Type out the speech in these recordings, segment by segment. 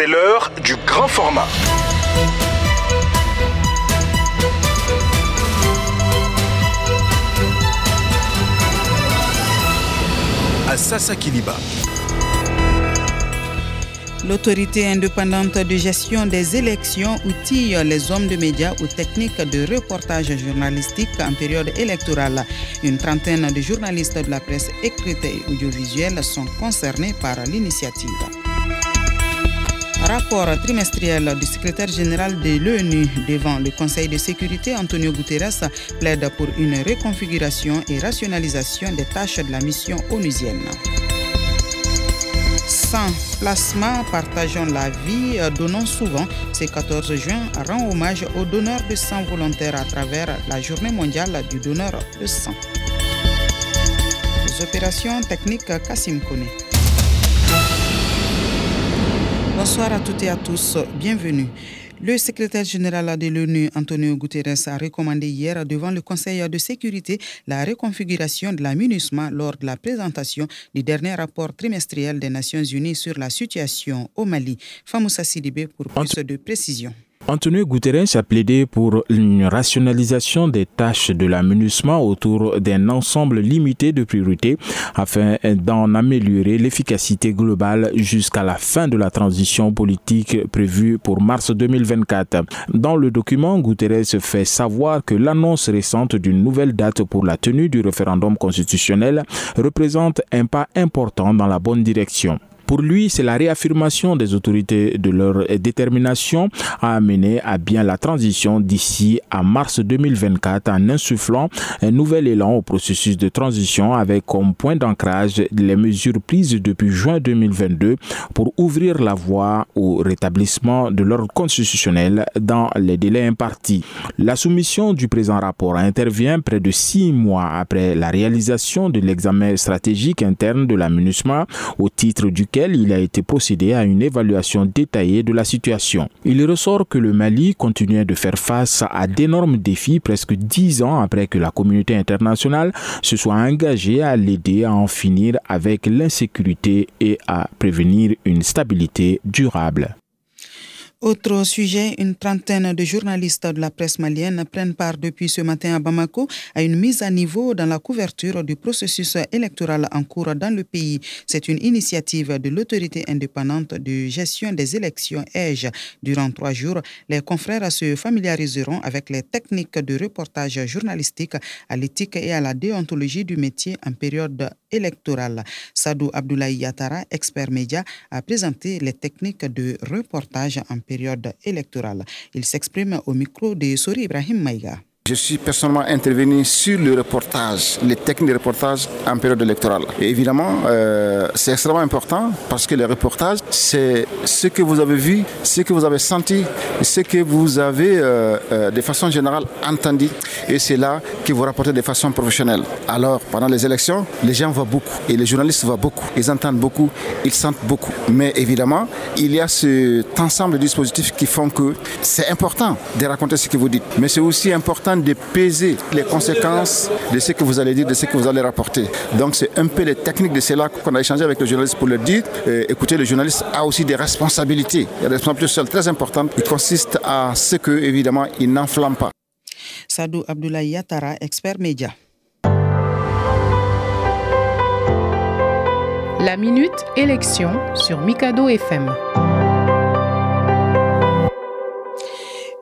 C'est l'heure du grand format. À Sassa Kiliba. L'autorité indépendante de gestion des élections outille les hommes de médias aux techniques de reportage journalistique en période électorale. Une trentaine de journalistes de la presse écrite et audiovisuelle sont concernés par l'initiative. Rapport trimestriel du secrétaire général de l'ONU devant le Conseil de sécurité, Antonio Guterres plaide pour une reconfiguration et rationalisation des tâches de la mission onusienne. Sans plasma, partageons la vie, donnons souvent. Ce 14 juin rend hommage aux donneurs de sang volontaires à travers la journée mondiale du donneur de sang. Les opérations techniques Kassim Kone. Bonsoir à toutes et à tous, bienvenue. Le secrétaire général de l'ONU, Antonio Guterres, a recommandé hier devant le Conseil de sécurité la reconfiguration de la MINUSMA lors de la présentation du dernier rapport trimestriel des Nations Unies sur la situation au Mali. Famoussa Sidibé pour plus de précisions. Antonio Guterres a plaidé pour une rationalisation des tâches de l'aménagement autour d'un ensemble limité de priorités afin d'en améliorer l'efficacité globale jusqu'à la fin de la transition politique prévue pour mars 2024. Dans le document, Guterres fait savoir que l'annonce récente d'une nouvelle date pour la tenue du référendum constitutionnel représente un pas important dans la bonne direction. Pour lui, c'est la réaffirmation des autorités de leur détermination à amener à bien la transition d'ici à mars 2024 en insufflant un nouvel élan au processus de transition avec comme point d'ancrage les mesures prises depuis juin 2022 pour ouvrir la voie au rétablissement de l'ordre constitutionnel dans les délais impartis. La soumission du présent rapport intervient près de six mois après la réalisation de l'examen stratégique interne de la MINUSMA au titre duquel il a été procédé à une évaluation détaillée de la situation. Il ressort que le Mali continuait de faire face à d'énormes défis presque dix ans après que la communauté internationale se soit engagée à l'aider à en finir avec l'insécurité et à prévenir une stabilité durable. Autre sujet, une trentaine de journalistes de la presse malienne prennent part depuis ce matin à Bamako à une mise à niveau dans la couverture du processus électoral en cours dans le pays. C'est une initiative de l'autorité indépendante de gestion des élections EGE. Durant trois jours, les confrères se familiariseront avec les techniques de reportage journalistique, à l'éthique et à la déontologie du métier en période électorale. Sadou Abdoulaye Yatara, expert média, a présenté les techniques de reportage en période électorale. Il s'exprime au micro de Sori Ibrahim Maïga. Je suis personnellement intervenu sur le reportage, les techniques de reportage en période électorale. Et évidemment, euh, c'est extrêmement important parce que le reportage, c'est ce que vous avez vu, ce que vous avez senti, ce que vous avez euh, euh, de façon générale entendu. Et c'est là que vous rapportez de façon professionnelle. Alors, pendant les élections, les gens voient beaucoup et les journalistes voient beaucoup. Ils entendent beaucoup, ils sentent beaucoup. Mais évidemment, il y a cet ensemble de dispositifs qui font que c'est important de raconter ce que vous dites. Mais c'est aussi important de peser les conséquences de ce que vous allez dire, de ce que vous allez rapporter. Donc c'est un peu les techniques de cela qu'on a échangé avec le journaliste pour leur dire, euh, écoutez, le journaliste a aussi des responsabilités. Il y a des responsabilités sociales très importantes qui consistent à ce que, évidemment, il n'enflamme pas. Sadou Abdoulaye Yatara, expert média. La minute élection sur Mikado FM.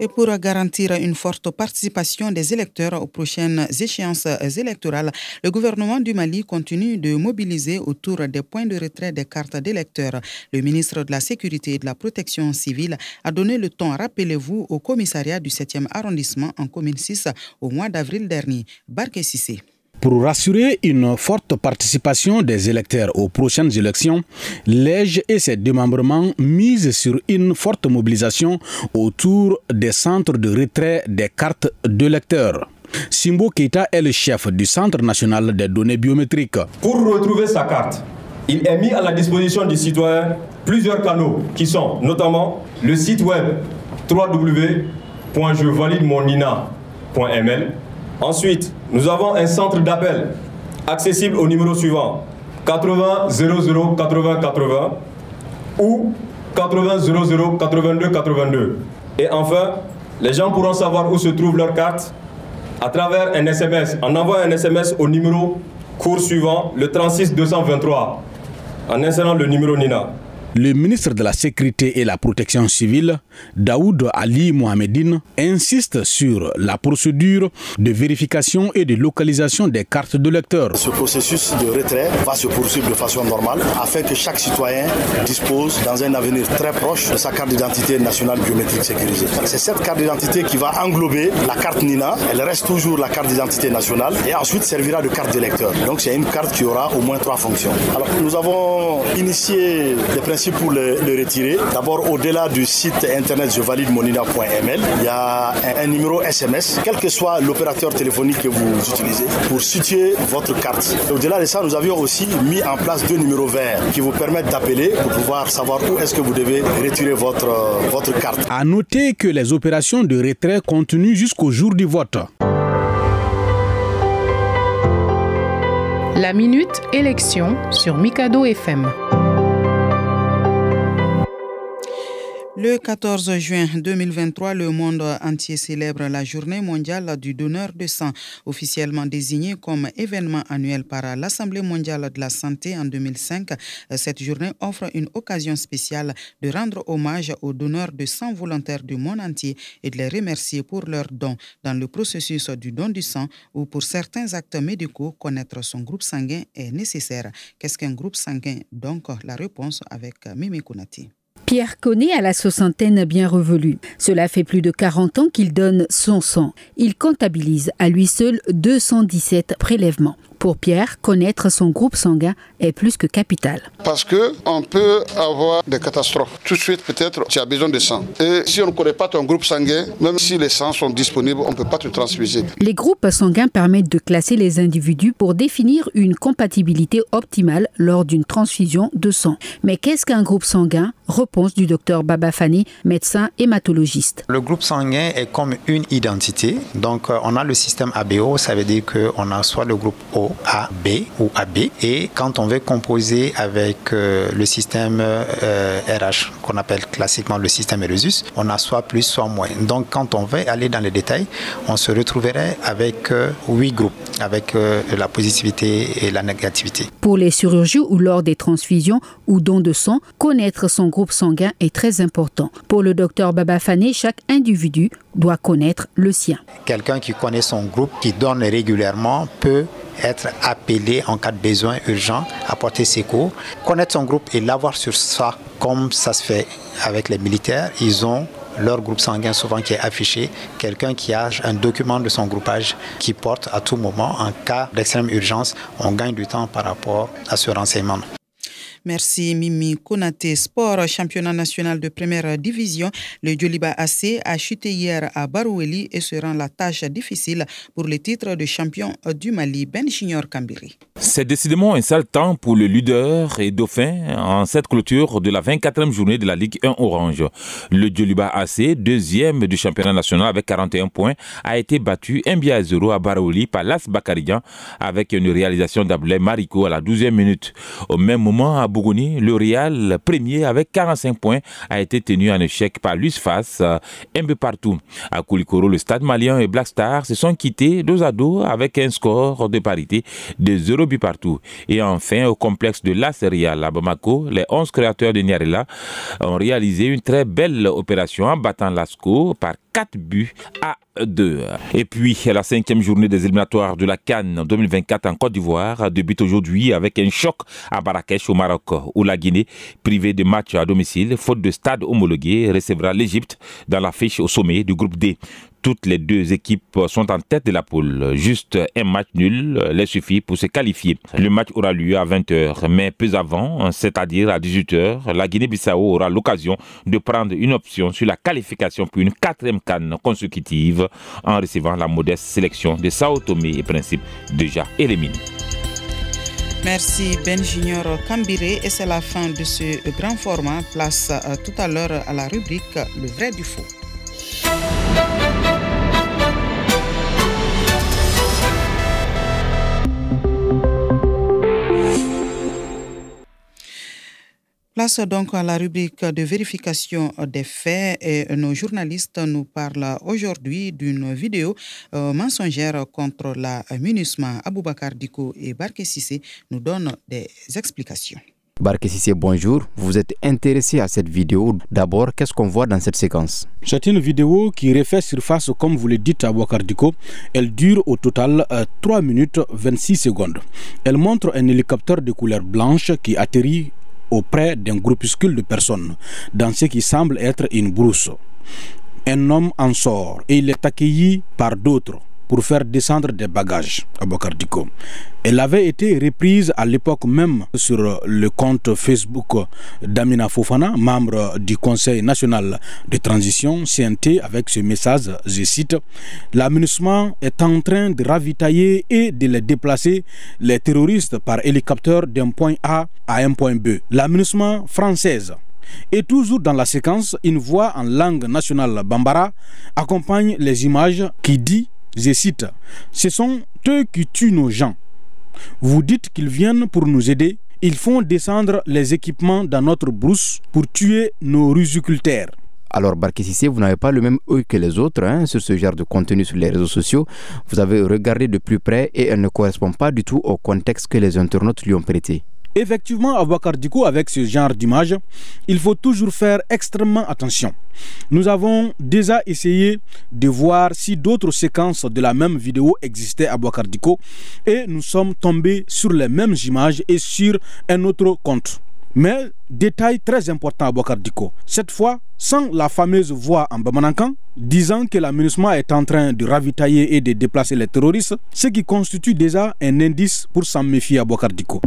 Et pour garantir une forte participation des électeurs aux prochaines échéances électorales, le gouvernement du Mali continue de mobiliser autour des points de retrait des cartes d'électeurs. Le ministre de la Sécurité et de la Protection civile a donné le temps, rappelez-vous, au commissariat du 7e arrondissement en commune 6 au mois d'avril dernier. Barke Sissé. Pour rassurer une forte participation des électeurs aux prochaines élections, l'EGE et ses démembrements misent sur une forte mobilisation autour des centres de retrait des cartes d'électeurs. Simbo Keita est le chef du Centre national des données biométriques. Pour retrouver sa carte, il est mis à la disposition du citoyen plusieurs canaux qui sont notamment le site web www.jevalidemonina.ml Ensuite, nous avons un centre d'appel accessible au numéro suivant 80 00 80 80 ou 80 00 82 82. Et enfin, les gens pourront savoir où se trouve leur carte à travers un SMS. En envoyant un SMS au numéro cours suivant, le 36 223, en insérant le numéro NINA. Le ministre de la Sécurité et la Protection civile, Daoud Ali Mohamedine, insiste sur la procédure de vérification et de localisation des cartes de lecteur. Ce processus de retrait va se poursuivre de façon normale afin que chaque citoyen dispose dans un avenir très proche de sa carte d'identité nationale biométrique sécurisée. C'est cette carte d'identité qui va englober la carte NINA, elle reste toujours la carte d'identité nationale et ensuite servira de carte d'électeur. Donc c'est une carte qui aura au moins trois fonctions. Alors nous avons initié des principes pour le, retirer. D'abord, au-delà du site internet jevalide-monina.ml, il y a un, numéro SMS, quel que soit l'opérateur téléphonique que vous utilisez, pour situer votre carte. Au-delà de ça, nous avions aussi mis en place deux numéros verts qui vous permettent d'appeler pour pouvoir savoir où est-ce que vous devez retirer votre, votre carte. À noter que les opérations de retrait continuent jusqu'au jour du vote. La minute élection sur Mikado FM. Le 14 juin 2023, le monde entier célèbre la journée mondiale du donneur de sang, officiellement désignée comme événement annuel par l'Assemblée mondiale de la santé en 2005. Cette journée offre une occasion spéciale de rendre hommage aux donneurs de sang volontaires du monde entier et de les remercier pour leurs dons dans le processus du don du sang ou pour certains actes médicaux, connaître son groupe sanguin est nécessaire. Qu'est-ce qu'un groupe sanguin? Donc, la réponse avec Mimi Kounati. Pierre connaît à la soixantaine bien revelue. Cela fait plus de 40 ans qu'il donne son sang. Il comptabilise à lui seul 217 prélèvements. Pour Pierre, connaître son groupe sanguin est plus que capital. Parce que on peut avoir des catastrophes. Tout de suite, peut-être, tu as besoin de sang. Et si on ne connaît pas ton groupe sanguin, même si les sangs sont disponibles, on ne peut pas te transfuser. Les groupes sanguins permettent de classer les individus pour définir une compatibilité optimale lors d'une transfusion de sang. Mais qu'est-ce qu'un groupe sanguin? Réponse du docteur Baba Fani, médecin hématologiste. Le groupe sanguin est comme une identité. Donc, euh, on a le système ABO, ça veut dire qu'on a soit le groupe O a, B ou AB. Et quand on veut composer avec euh, le système RH, euh, qu'on appelle classiquement le système Eresus, on a soit plus, soit moins. Donc quand on veut aller dans les détails, on se retrouverait avec euh, huit groupes, avec la positivité et la négativité. Pour les chirurgies ou lors des transfusions ou dons de sang, connaître son groupe sanguin est très important. Pour le docteur Babafane, chaque individu doit connaître le sien. Quelqu'un qui connaît son groupe, qui donne régulièrement, peut être appelé en cas de besoin urgent, apporter ses cours, connaître son groupe et l'avoir sur soi, comme ça se fait avec les militaires. Ils ont leur groupe sanguin souvent qui est affiché, quelqu'un qui a un document de son groupage qui porte à tout moment en cas d'extrême urgence, on gagne du temps par rapport à ce renseignement. Merci Mimi Konate. Sport, championnat national de première division. Le Djoliba AC a chuté hier à Baroueli et se rend la tâche difficile pour le titre de champion du Mali, Ben Junior Kambiri. C'est décidément un sale temps pour le leader et dauphin en cette clôture de la 24e journée de la Ligue 1 Orange. Le Djoliba AC, deuxième du championnat national avec 41 points, a été battu 1 à 0 à Baroueli par Las Bakarian avec une réalisation d'Ablé Marico à la 12e minute. Au même moment, à le Real, premier avec 45 points, a été tenu en échec par Luis Fas, un euh, peu partout. À Koulikoro, le stade malien et Black Star se sont quittés dos à dos avec un score de parité de 0 but partout. Et enfin, au complexe de La Real à Bamako, les 11 créateurs de Niarela ont réalisé une très belle opération en battant Lasco par 4 buts à 2. Et puis, la cinquième journée des éliminatoires de la Cannes 2024 en Côte d'Ivoire débute aujourd'hui avec un choc à Marrakech au Maroc, où la Guinée, privée de matchs à domicile, faute de stade homologué, recevra l'Égypte dans la fiche au sommet du groupe D. Toutes les deux équipes sont en tête de la poule. Juste un match nul les suffit pour se qualifier. Le match aura lieu à 20h, mais peu avant, c'est-à-dire à 18h, la Guinée-Bissau aura l'occasion de prendre une option sur la qualification pour une quatrième canne consécutive en recevant la modeste sélection de Sao Tomé et Principe déjà éliminée. Merci Ben Junior Kambiré et c'est la fin de ce grand format. Place euh, tout à l'heure à la rubrique Le vrai du faux. Place donc à la rubrique de vérification des faits et nos journalistes nous parlent aujourd'hui d'une vidéo euh, mensongère contre la MINUSMA. Aboubakar Diko et Barke Sissé nous donnent des explications. Barke Sissé, bonjour. Vous êtes intéressé à cette vidéo. D'abord, qu'est-ce qu'on voit dans cette séquence? C'est une vidéo qui refait surface, comme vous le dites à Diko. Elle dure au total 3 minutes 26 secondes. Elle montre un hélicoptère de couleur blanche qui atterrit auprès d'un groupuscule de personnes dans ce qui semble être une brousse. Un homme en sort et il est accueilli par d'autres pour faire descendre des bagages à Bokardiko. Elle avait été reprise à l'époque même sur le compte Facebook d'Amina Fofana, membre du Conseil national de transition CNT, avec ce message, je cite, L'aménagement est en train de ravitailler et de déplacer les terroristes par hélicoptère d'un point A à un point B. L'aménagement française et toujours dans la séquence, une voix en langue nationale bambara accompagne les images qui dit je cite, Ce sont eux qui tuent nos gens. Vous dites qu'ils viennent pour nous aider. Ils font descendre les équipements dans notre brousse pour tuer nos riziculteurs. Alors, Barkississé, vous n'avez pas le même œil que les autres hein, sur ce genre de contenu sur les réseaux sociaux. Vous avez regardé de plus près et elle ne correspond pas du tout au contexte que les internautes lui ont prêté. Effectivement, à Diko, avec ce genre d'image, il faut toujours faire extrêmement attention. Nous avons déjà essayé de voir si d'autres séquences de la même vidéo existaient à Diko et nous sommes tombés sur les mêmes images et sur un autre compte. Mais, détail très important à Diko, cette fois sans la fameuse voix en Bamanankan disant que l'aménagement est en train de ravitailler et de déplacer les terroristes, ce qui constitue déjà un indice pour s'en méfier à Diko.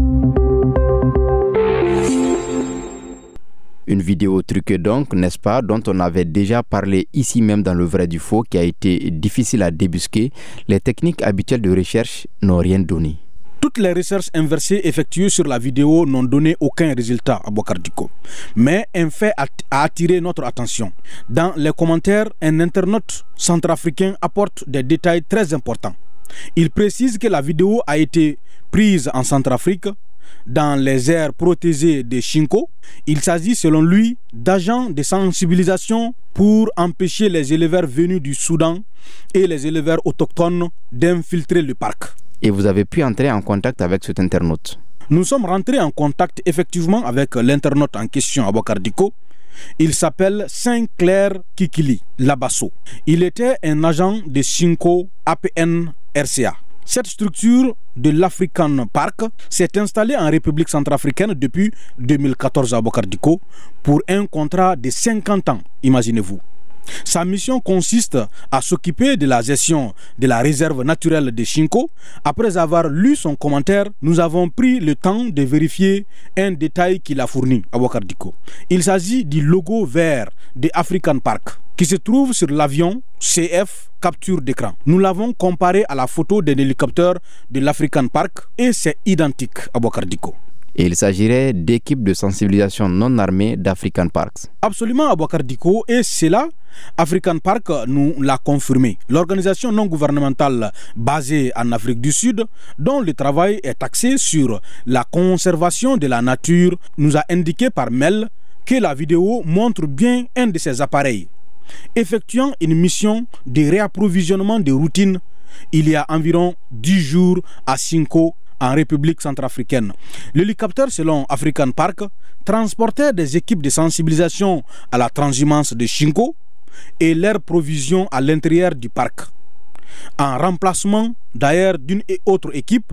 Une vidéo truquée donc, n'est-ce pas, dont on avait déjà parlé ici même dans le vrai du faux, qui a été difficile à débusquer. Les techniques habituelles de recherche n'ont rien donné. Toutes les recherches inversées effectuées sur la vidéo n'ont donné aucun résultat à Bokardiko. Mais un fait a attiré notre attention. Dans les commentaires, un internaute centrafricain apporte des détails très importants. Il précise que la vidéo a été prise en Centrafrique dans les aires protégées de Shinko. Il s'agit selon lui d'agents de sensibilisation pour empêcher les éleveurs venus du Soudan et les éleveurs autochtones d'infiltrer le parc. Et vous avez pu entrer en contact avec cet internaute Nous sommes rentrés en contact effectivement avec l'internaute en question à Bokardiko. Il s'appelle Saint-Clair Kikili Labasso. Il était un agent de Shinko APN RCA. Cette structure de l'African Park s'est installée en République centrafricaine depuis 2014 à Bokardiko pour un contrat de 50 ans, imaginez-vous. Sa mission consiste à s'occuper de la gestion de la réserve naturelle de Shinko. Après avoir lu son commentaire, nous avons pris le temps de vérifier un détail qu'il a fourni à Wakardiko. Il s'agit du logo vert de African Park qui se trouve sur l'avion CF capture d'écran. Nous l'avons comparé à la photo d'un hélicoptère de l'African Park et c'est identique à Wakardiko. Il s'agirait d'équipes de sensibilisation non armées d'African Parks. Absolument à Bokardiko et c'est là African Park nous l'a confirmé. L'organisation non gouvernementale basée en Afrique du Sud, dont le travail est axé sur la conservation de la nature, nous a indiqué par mail que la vidéo montre bien un de ces appareils. Effectuant une mission de réapprovisionnement de routine il y a environ 10 jours à Cinco, en République centrafricaine. L'hélicoptère, selon African Park, transportait des équipes de sensibilisation à la transhumance de Shinko et leur provision à l'intérieur du parc, en remplacement d'ailleurs d'une et autre équipe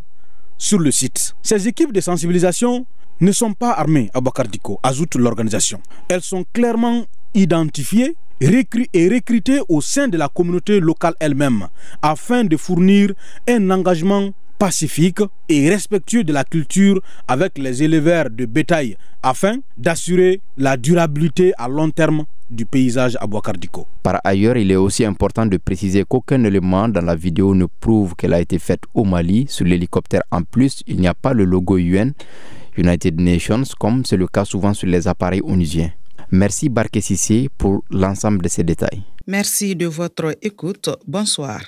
sur le site. Ces équipes de sensibilisation ne sont pas armées à Bakardiko, ajoute l'organisation. Elles sont clairement identifiées et recrutées au sein de la communauté locale elle-même afin de fournir un engagement pacifique et respectueux de la culture avec les éleveurs de bétail afin d'assurer la durabilité à long terme du paysage à Boacardico. Par ailleurs, il est aussi important de préciser qu'aucun élément dans la vidéo ne prouve qu'elle a été faite au Mali. Sur l'hélicoptère, en plus, il n'y a pas le logo UN, United Nations, comme c'est le cas souvent sur les appareils onusiens. Merci Barke Sissé pour l'ensemble de ces détails. Merci de votre écoute. Bonsoir.